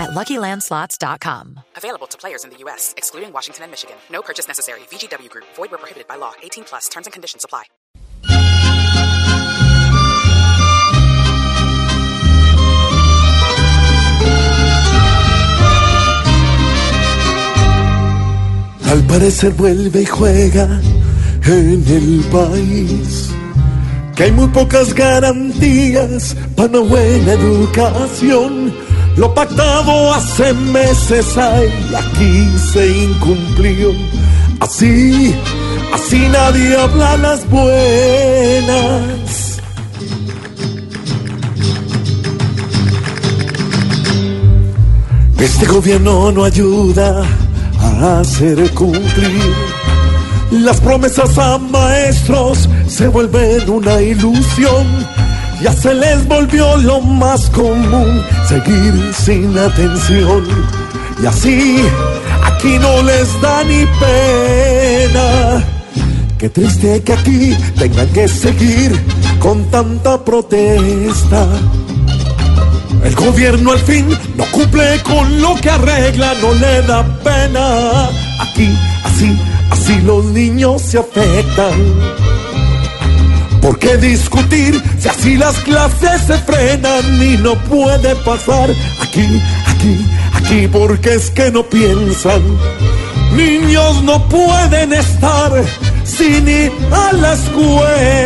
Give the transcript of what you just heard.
at LuckyLandSlots.com. Available to players in the U.S., excluding Washington and Michigan. No purchase necessary. VGW Group. Void where prohibited by law. 18 plus. Terms and conditions apply. Al parecer vuelve y juega en el país. Que hay muy pocas garantías para una buena educación. Lo pactado hace meses hay, aquí se incumplió. Así, así nadie habla las buenas. Este gobierno no ayuda a hacer cumplir las promesas a maestros se vuelven una ilusión. Ya se les volvió lo más común seguir sin atención. Y así aquí no les da ni pena. Qué triste que aquí tengan que seguir con tanta protesta. El gobierno al fin no cumple con lo que arregla, no le da pena. Aquí, así, así los niños se afectan. ¿Por qué discutir si así las clases se frenan y no puede pasar? Aquí, aquí, aquí, porque es que no piensan. Niños no pueden estar sin ir a la escuela.